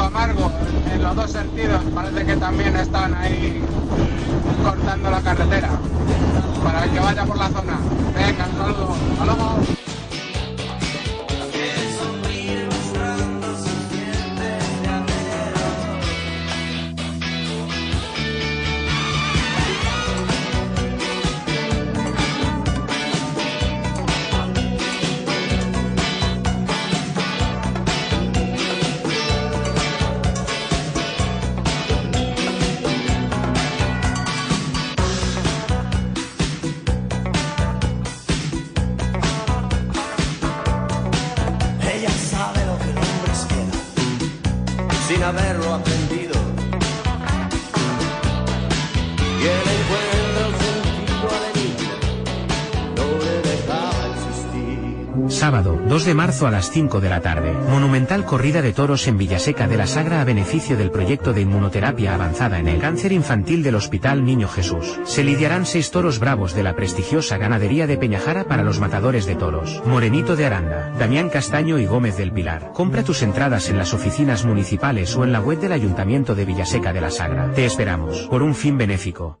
Amargo, en los dos sentidos, parece que también están ahí cortando la carretera para que vaya por la zona. Venga, un saludo, hasta. Haberlo aprendido. Sábado, 2 de marzo a las 5 de la tarde. Monumental corrida de toros en Villaseca de la Sagra a beneficio del proyecto de inmunoterapia avanzada en el cáncer infantil del Hospital Niño Jesús. Se lidiarán seis toros bravos de la prestigiosa ganadería de Peñajara para los matadores de toros. Morenito de Aranda, Damián Castaño y Gómez del Pilar. Compra tus entradas en las oficinas municipales o en la web del Ayuntamiento de Villaseca de la Sagra. Te esperamos, por un fin benéfico.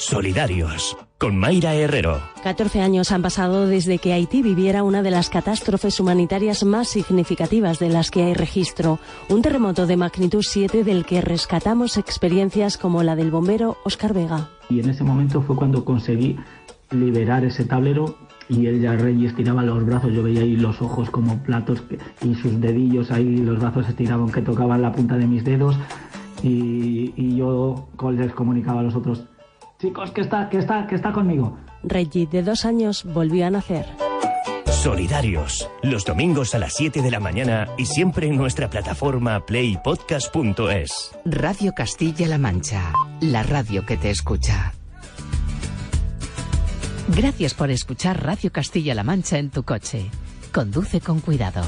Solidarios. Con Mayra Herrero. 14 años han pasado desde que Haití viviera una de las catástrofes humanitarias más significativas de las que hay registro, un terremoto de magnitud 7 del que rescatamos experiencias como la del bombero Oscar Vega. Y en ese momento fue cuando conseguí liberar ese tablero y él ya rey estiraba los brazos, yo veía ahí los ojos como platos y sus dedillos ahí, los brazos estiraban que tocaban la punta de mis dedos y, y yo les comunicaba a los otros, chicos, que está, que está, que está conmigo. Reggie, de dos años, volvió a nacer. Solidarios. Los domingos a las 7 de la mañana y siempre en nuestra plataforma playpodcast.es. Radio Castilla-La Mancha, la radio que te escucha. Gracias por escuchar Radio Castilla-La Mancha en tu coche. Conduce con cuidado.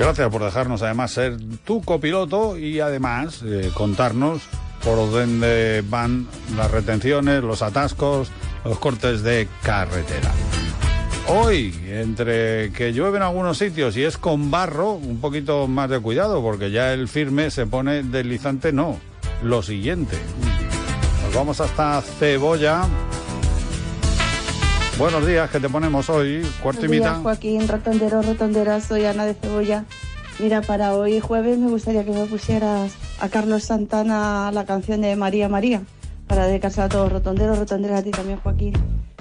Gracias por dejarnos además ser tu copiloto y además eh, contarnos por dónde van las retenciones, los atascos, los cortes de carretera. Hoy, entre que llueve en algunos sitios y es con barro, un poquito más de cuidado porque ya el firme se pone deslizante, no, lo siguiente. Nos vamos hasta Cebolla. Buenos días, que te ponemos hoy, cuarto y Buenos días, mitad. Joaquín, rotondero, rotondera, soy Ana de Cebolla. Mira, para hoy jueves me gustaría que me pusieras a Carlos Santana la canción de María María, para dedicarse a todos, rotonderos, rotonderas, a ti también, Joaquín.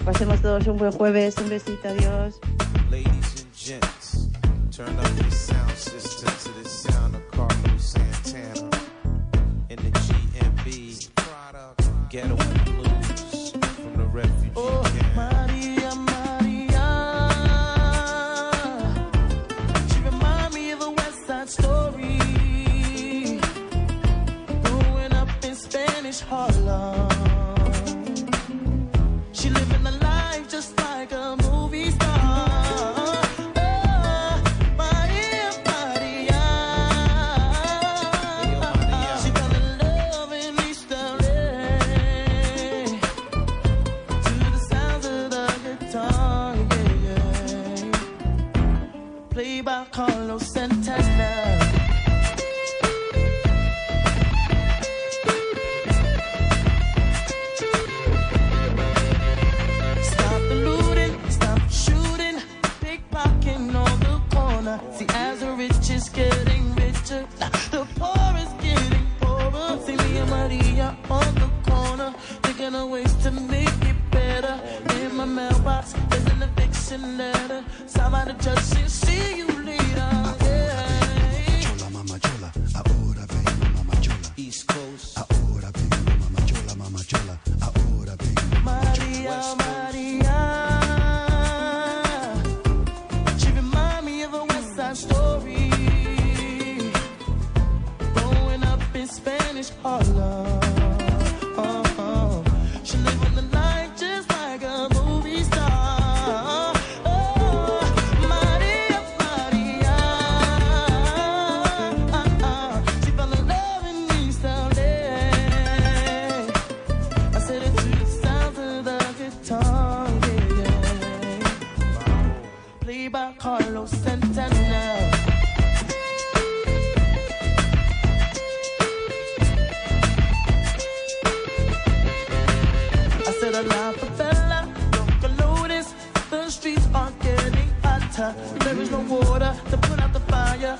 Pasemos todos un buen jueves, un besito, adiós. Ladies plan of ways to make it better. In my mailbox, there's an eviction letter. Somebody just the see you later. the life of fella. Don't you notice the streets are getting hotter? There is no water to put out the fire.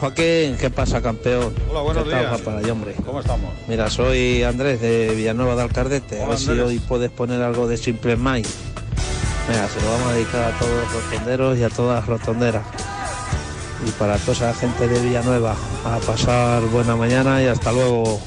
Joaquín, ¿qué pasa, campeón? Hola, buenos ¿Qué días. Para ahí, hombre? ¿Cómo estamos? Mira, soy Andrés de Villanueva de Alcardete. A ver si hoy puedes poner algo de Simple Mind. Mira, se lo vamos a dedicar a todos los rotonderos y a todas las rotonderas. Y para toda esa gente de Villanueva, a pasar buena mañana y hasta luego.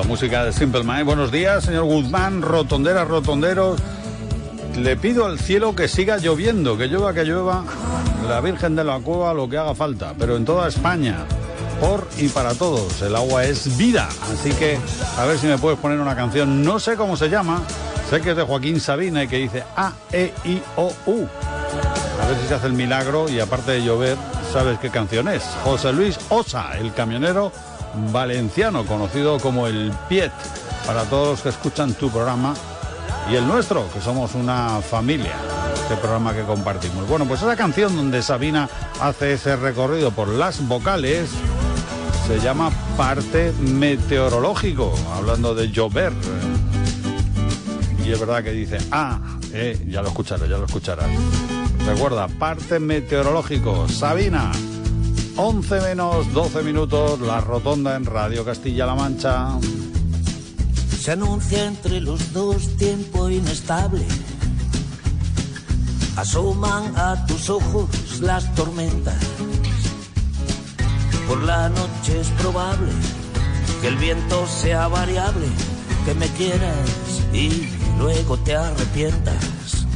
La música de Simple Mind. Buenos días, señor Guzmán, rotonderas, rotonderos. Le pido al cielo que siga lloviendo, que llueva, que llueva. La Virgen de la Cueva, lo que haga falta, pero en toda España, por y para todos. El agua es vida, así que a ver si me puedes poner una canción. No sé cómo se llama, sé que es de Joaquín Sabina y que dice A, E, I, O, U. A ver si se hace el milagro y aparte de llover, sabes qué canción es. José Luis Osa, el camionero valenciano, conocido como el Piet, para todos los que escuchan tu programa y el nuestro, que somos una familia, este programa que compartimos. Bueno, pues esa canción donde Sabina hace ese recorrido por las vocales se llama Parte Meteorológico, hablando de llover. Y es verdad que dice, ah, eh, ya lo escucharás, ya lo escucharás. Recuerda, parte meteorológico, Sabina. 11 menos 12 minutos, la rotonda en Radio Castilla-La Mancha. Se anuncia entre los dos tiempo inestable. Asoman a tus ojos las tormentas. Por la noche es probable que el viento sea variable, que me quieras y luego te arrepientas.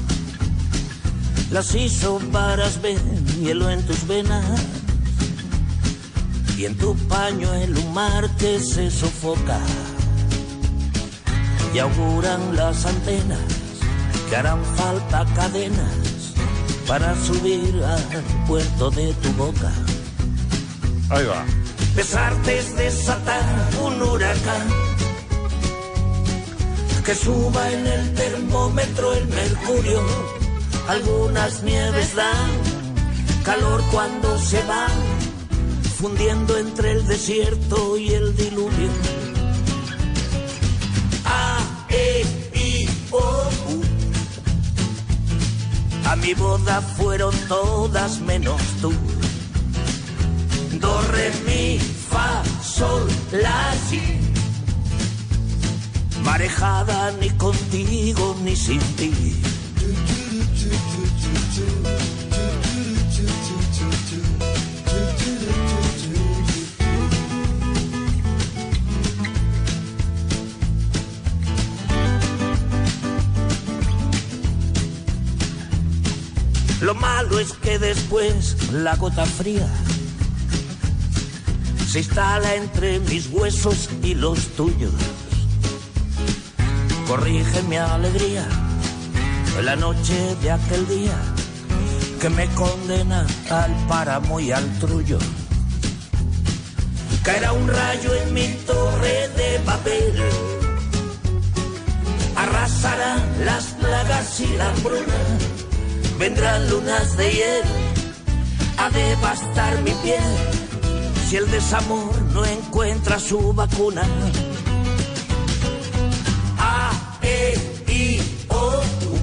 Las isóbaras ven hielo en tus venas y en tu pañuelo un mar que se sofoca y auguran las antenas que harán falta cadenas para subir al puerto de tu boca. Ahí va. Besarte es desatar un huracán que suba en el termómetro el mercurio. Algunas nieves dan calor cuando se van fundiendo entre el desierto y el diluvio. A, E, I, O, U. A mi boda fueron todas menos tú. Do, re, mi, fa, sol, la, si. Marejada ni contigo ni sin ti. Lo malo es que después la gota fría se instala entre mis huesos y los tuyos. Corrige mi alegría la noche de aquel día que me condena al páramo y al trullo. Caerá un rayo en mi torre de papel, arrasarán las plagas y la hambruna vendrán lunas de hiel a devastar mi piel si el desamor no encuentra su vacuna. A, E, I, O, U.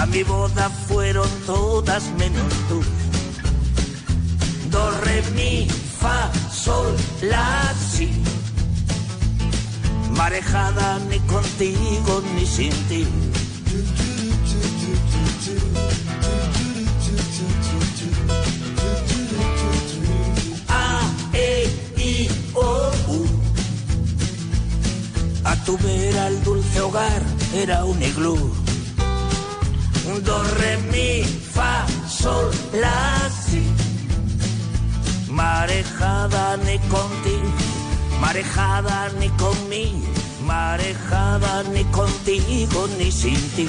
A mi boda fueron todas menos tú. Do, re, mi, fa, sol, la, si. Marejada ni contigo ni sin ti. A tu vera el dulce hogar era un iglú. Do, re, mi, fa, sol, la, si. Marejada ni contigo, marejada ni conmigo, marejada ni contigo ni sin ti.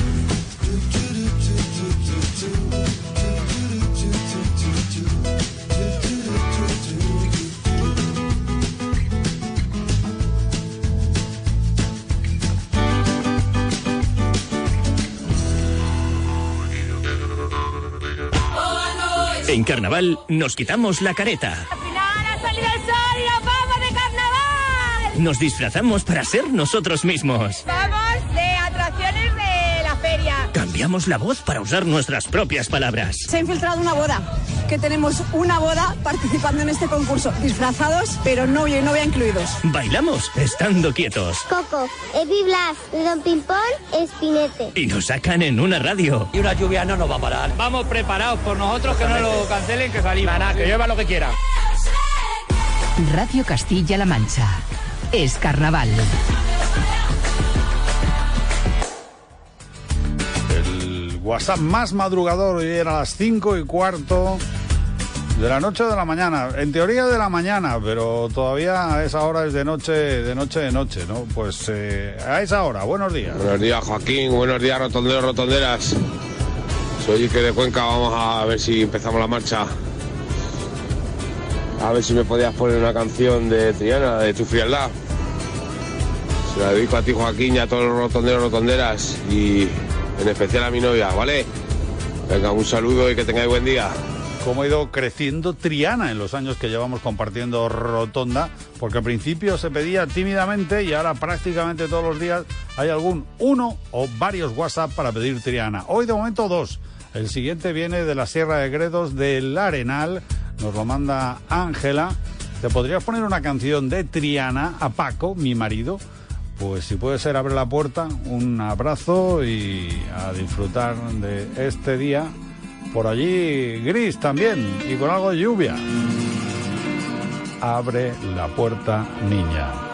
En carnaval nos quitamos la careta. ¡Al final ha salido el sol y nos vamos de carnaval! Nos disfrazamos para ser nosotros mismos. Vamos de atracciones de la feria. Cambiamos la voz para usar nuestras propias palabras. Se ha infiltrado una boda, que tenemos una boda participando en este concurso, disfrazados, pero novio y novia incluidos. Bailamos estando quietos. Coco, Epi Blas, Don Pimpón, Espinete. Y nos sacan en una radio. Y una lluvia no nos va a parar. Vamos preparados por nosotros que no lo cancelen, que salimos. Nada, que llueva lo que quiera. Radio Castilla-La Mancha. Es carnaval. El WhatsApp más madrugador hoy era a las 5 y cuarto de la noche o de la mañana. En teoría de la mañana, pero todavía a esa hora es de noche, de noche, de noche, ¿no? Pues eh, a esa hora, buenos días. Buenos días, Joaquín. Buenos días, rotonderos, rotonderas. Soy Ike de Cuenca. Vamos a ver si empezamos la marcha. A ver si me podías poner una canción de Triana, de Tu Frialdad. Se la dedico a ti, Joaquín, y a todos los rotonderos, rotonderas. Y en especial a mi novia, ¿vale? Venga, un saludo y que tengáis buen día. Cómo ha ido creciendo Triana en los años que llevamos compartiendo Rotonda, porque al principio se pedía tímidamente y ahora prácticamente todos los días hay algún uno o varios WhatsApp para pedir Triana. Hoy de momento dos. El siguiente viene de la Sierra de Gredos del Arenal, nos lo manda Ángela. ¿Te podrías poner una canción de Triana a Paco, mi marido? Pues si puede ser, abre la puerta, un abrazo y a disfrutar de este día. Por allí gris también y con algo de lluvia. Abre la puerta, niña.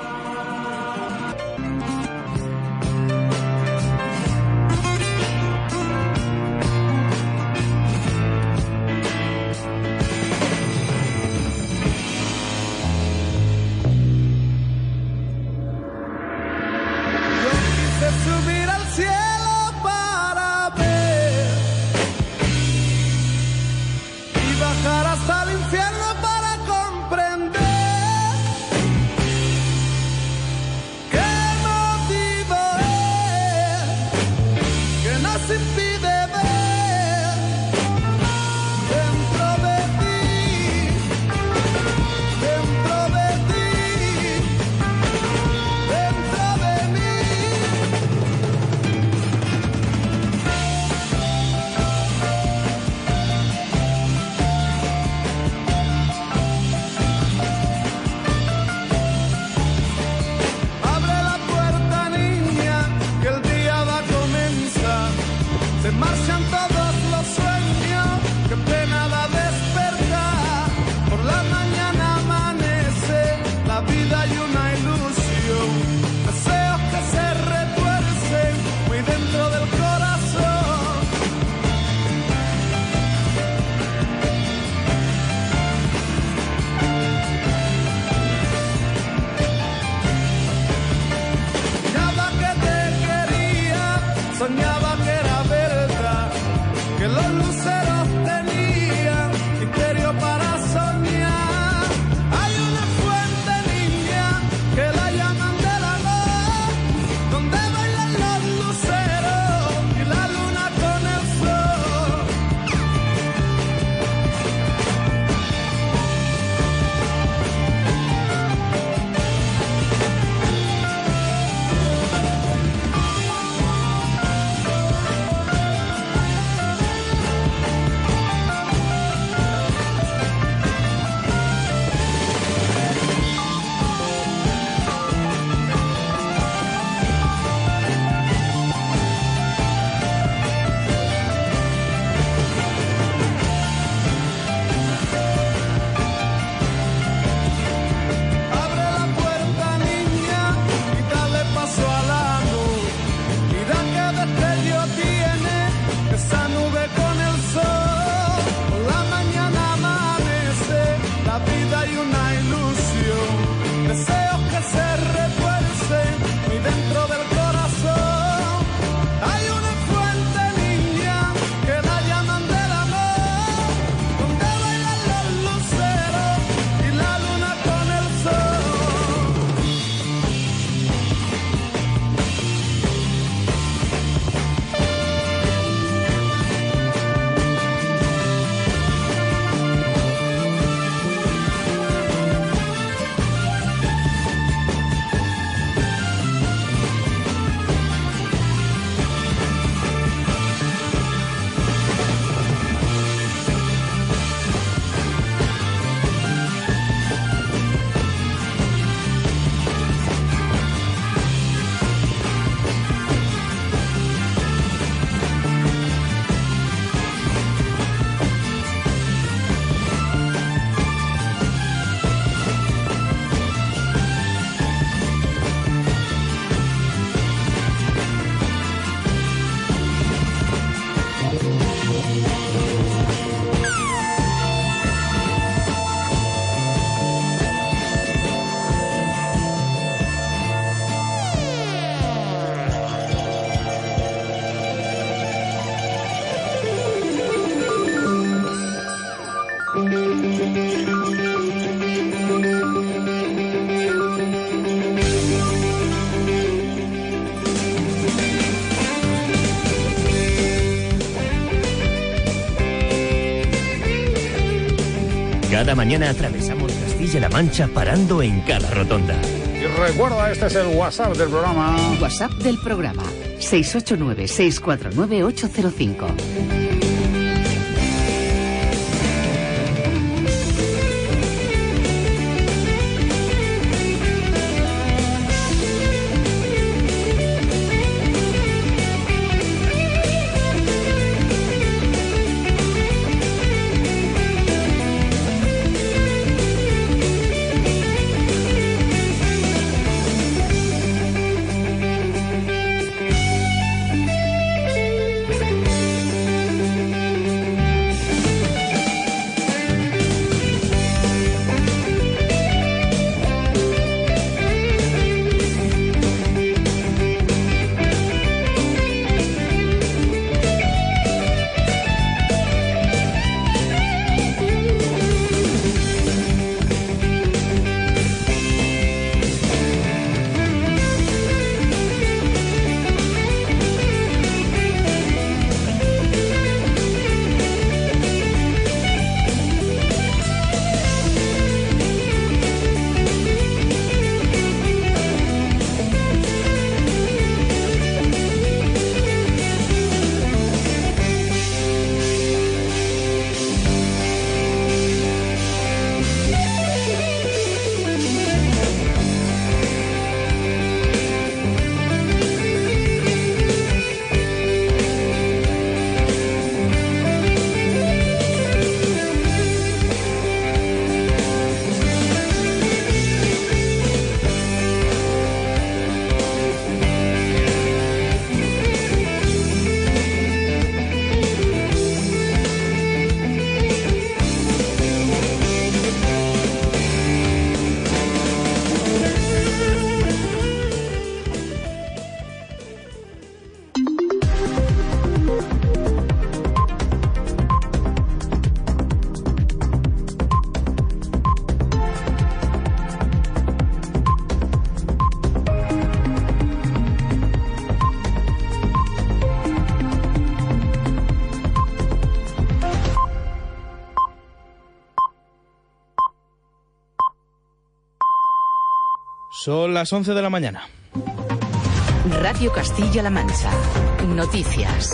Cada mañana atravesamos Castilla-La Mancha parando en cada rotonda. Y recuerda, este es el WhatsApp del programa. WhatsApp del programa 689-649-805. Son las 11 de la mañana. Radio Castilla-La Mancha. Noticias.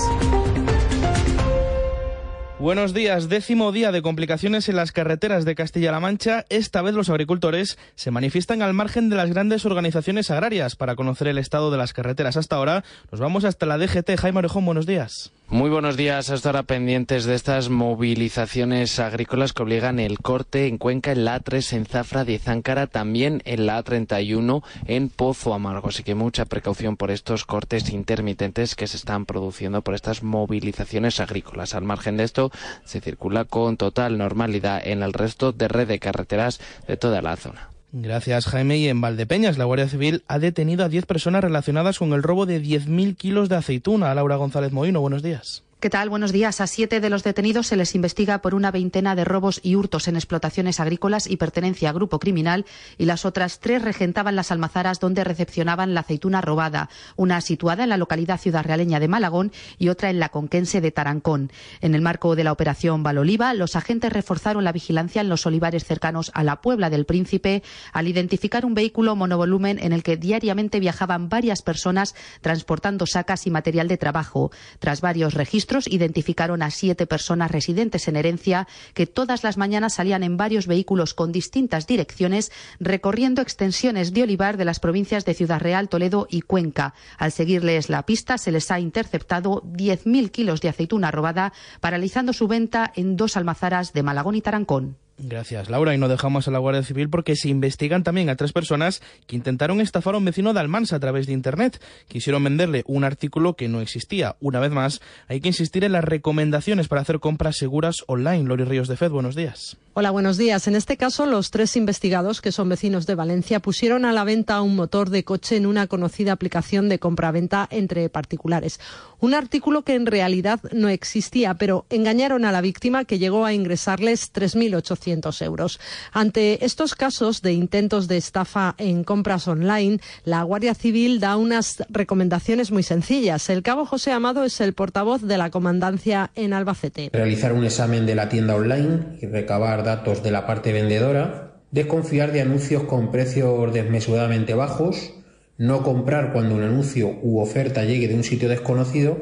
Buenos días. Décimo día de complicaciones en las carreteras de Castilla-La Mancha. Esta vez los agricultores se manifiestan al margen de las grandes organizaciones agrarias. Para conocer el estado de las carreteras hasta ahora, nos vamos hasta la DGT. Jaime Orejón, buenos días. Muy buenos días. Hasta ahora pendientes de estas movilizaciones agrícolas que obligan el corte en Cuenca, en la A3, en Zafra de Záncara, también en la A31, en Pozo Amargo. Así que mucha precaución por estos cortes intermitentes que se están produciendo por estas movilizaciones agrícolas. Al margen de esto, se circula con total normalidad en el resto de red de carreteras de toda la zona. Gracias, Jaime. Y en Valdepeñas, la Guardia Civil ha detenido a 10 personas relacionadas con el robo de 10.000 kilos de aceituna. Laura González Moino, buenos días. ¿Qué tal? Buenos días. A siete de los detenidos se les investiga por una veintena de robos y hurtos en explotaciones agrícolas y pertenencia a grupo criminal y las otras tres regentaban las almazaras donde recepcionaban la aceituna robada, una situada en la localidad ciudad realeña de Malagón y otra en la conquense de Tarancón. En el marco de la operación Valoliva, los agentes reforzaron la vigilancia en los olivares cercanos a la Puebla del Príncipe al identificar un vehículo monovolumen en el que diariamente viajaban varias personas transportando sacas y material de trabajo. Tras varios registros, identificaron a siete personas residentes en herencia que todas las mañanas salían en varios vehículos con distintas direcciones recorriendo extensiones de olivar de las provincias de Ciudad Real, Toledo y Cuenca. Al seguirles la pista se les ha interceptado 10.000 kilos de aceituna robada, paralizando su venta en dos almazaras de Malagón y Tarancón. Gracias, Laura. Y no dejamos a la Guardia Civil porque se investigan también a tres personas que intentaron estafar a un vecino de Almansa a través de Internet. Quisieron venderle un artículo que no existía. Una vez más, hay que insistir en las recomendaciones para hacer compras seguras online. Lori Ríos de Fed, buenos días. Hola, buenos días. En este caso, los tres investigados, que son vecinos de Valencia, pusieron a la venta un motor de coche en una conocida aplicación de compra-venta entre particulares. Un artículo que en realidad no existía, pero engañaron a la víctima que llegó a ingresarles 3.800 euros. Ante estos casos de intentos de estafa en compras online, la Guardia Civil da unas recomendaciones muy sencillas. El cabo José Amado es el portavoz de la comandancia en Albacete. Realizar un examen de la tienda online y recabar datos de la parte vendedora, desconfiar de anuncios con precios desmesuradamente bajos, no comprar cuando un anuncio u oferta llegue de un sitio desconocido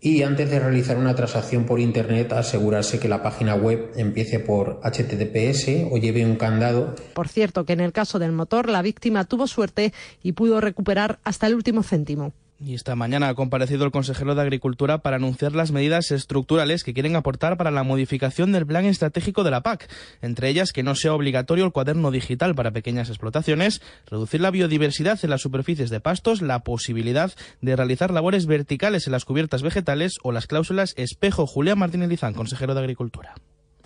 y antes de realizar una transacción por Internet asegurarse que la página web empiece por HTTPS o lleve un candado. Por cierto, que en el caso del motor la víctima tuvo suerte y pudo recuperar hasta el último céntimo. Y esta mañana ha comparecido el consejero de Agricultura para anunciar las medidas estructurales que quieren aportar para la modificación del plan estratégico de la PAC, entre ellas que no sea obligatorio el cuaderno digital para pequeñas explotaciones, reducir la biodiversidad en las superficies de pastos, la posibilidad de realizar labores verticales en las cubiertas vegetales o las cláusulas espejo. Julián Martínez Lizán, consejero de Agricultura.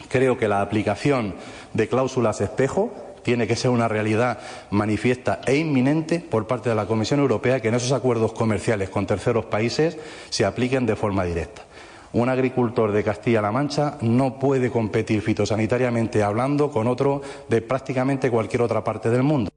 Creo que la aplicación de cláusulas espejo tiene que ser una realidad manifiesta e inminente por parte de la Comisión Europea que en esos acuerdos comerciales con terceros países se apliquen de forma directa. Un agricultor de Castilla-La Mancha no puede competir fitosanitariamente hablando con otro de prácticamente cualquier otra parte del mundo.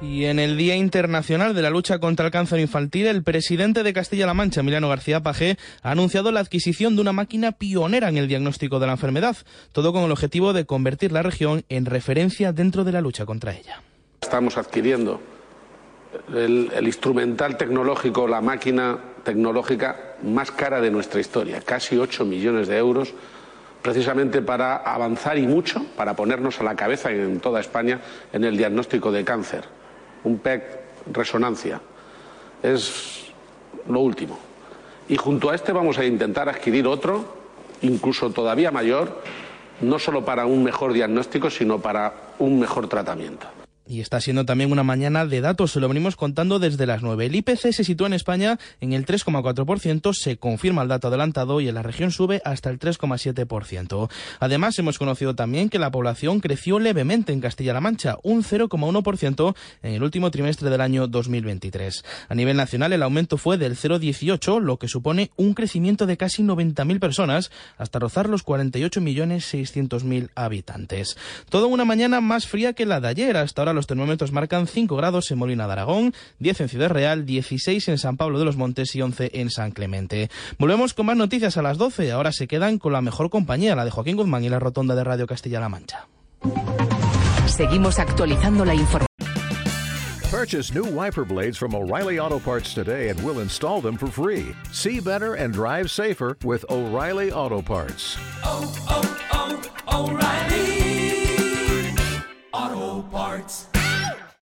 Y en el Día Internacional de la Lucha contra el Cáncer Infantil, el presidente de Castilla-La Mancha, Emiliano García Pajé, ha anunciado la adquisición de una máquina pionera en el diagnóstico de la enfermedad, todo con el objetivo de convertir la región en referencia dentro de la lucha contra ella. Estamos adquiriendo el, instrumental tecnológico, la máquina tecnológica más cara de nuestra historia, casi 8 millones de euros precisamente para avanzar y mucho, para ponernos a la cabeza en toda España en el diagnóstico de cáncer un PEC resonancia. Es lo último. Y junto a este vamos a intentar adquirir otro, incluso todavía mayor, no solo para un mejor diagnóstico, sino para un mejor tratamiento. Y está siendo también una mañana de datos, se lo venimos contando desde las 9. El IPC se sitúa en España en el 3,4%, se confirma el dato adelantado y en la región sube hasta el 3,7%. Además, hemos conocido también que la población creció levemente en Castilla-La Mancha, un 0,1% en el último trimestre del año 2023. A nivel nacional, el aumento fue del 0,18, lo que supone un crecimiento de casi 90.000 personas, hasta rozar los 48.600.000 habitantes. Toda una mañana más fría que la de ayer, hasta ahora los termómetros marcan 5 grados en Molina de Aragón, 10 en Ciudad Real, 16 en San Pablo de los Montes y 11 en San Clemente. Volvemos con más noticias a las 12. Ahora se quedan con la mejor compañía, la de Joaquín Guzmán y la rotonda de Radio Castilla-La Mancha. Seguimos actualizando la información. Purchase new wiper blades from O'Reilly Auto Parts today and we'll install them for free. See better and drive safer with O'Reilly Auto Parts. Oh, oh, oh, O'Reilly Auto Parts.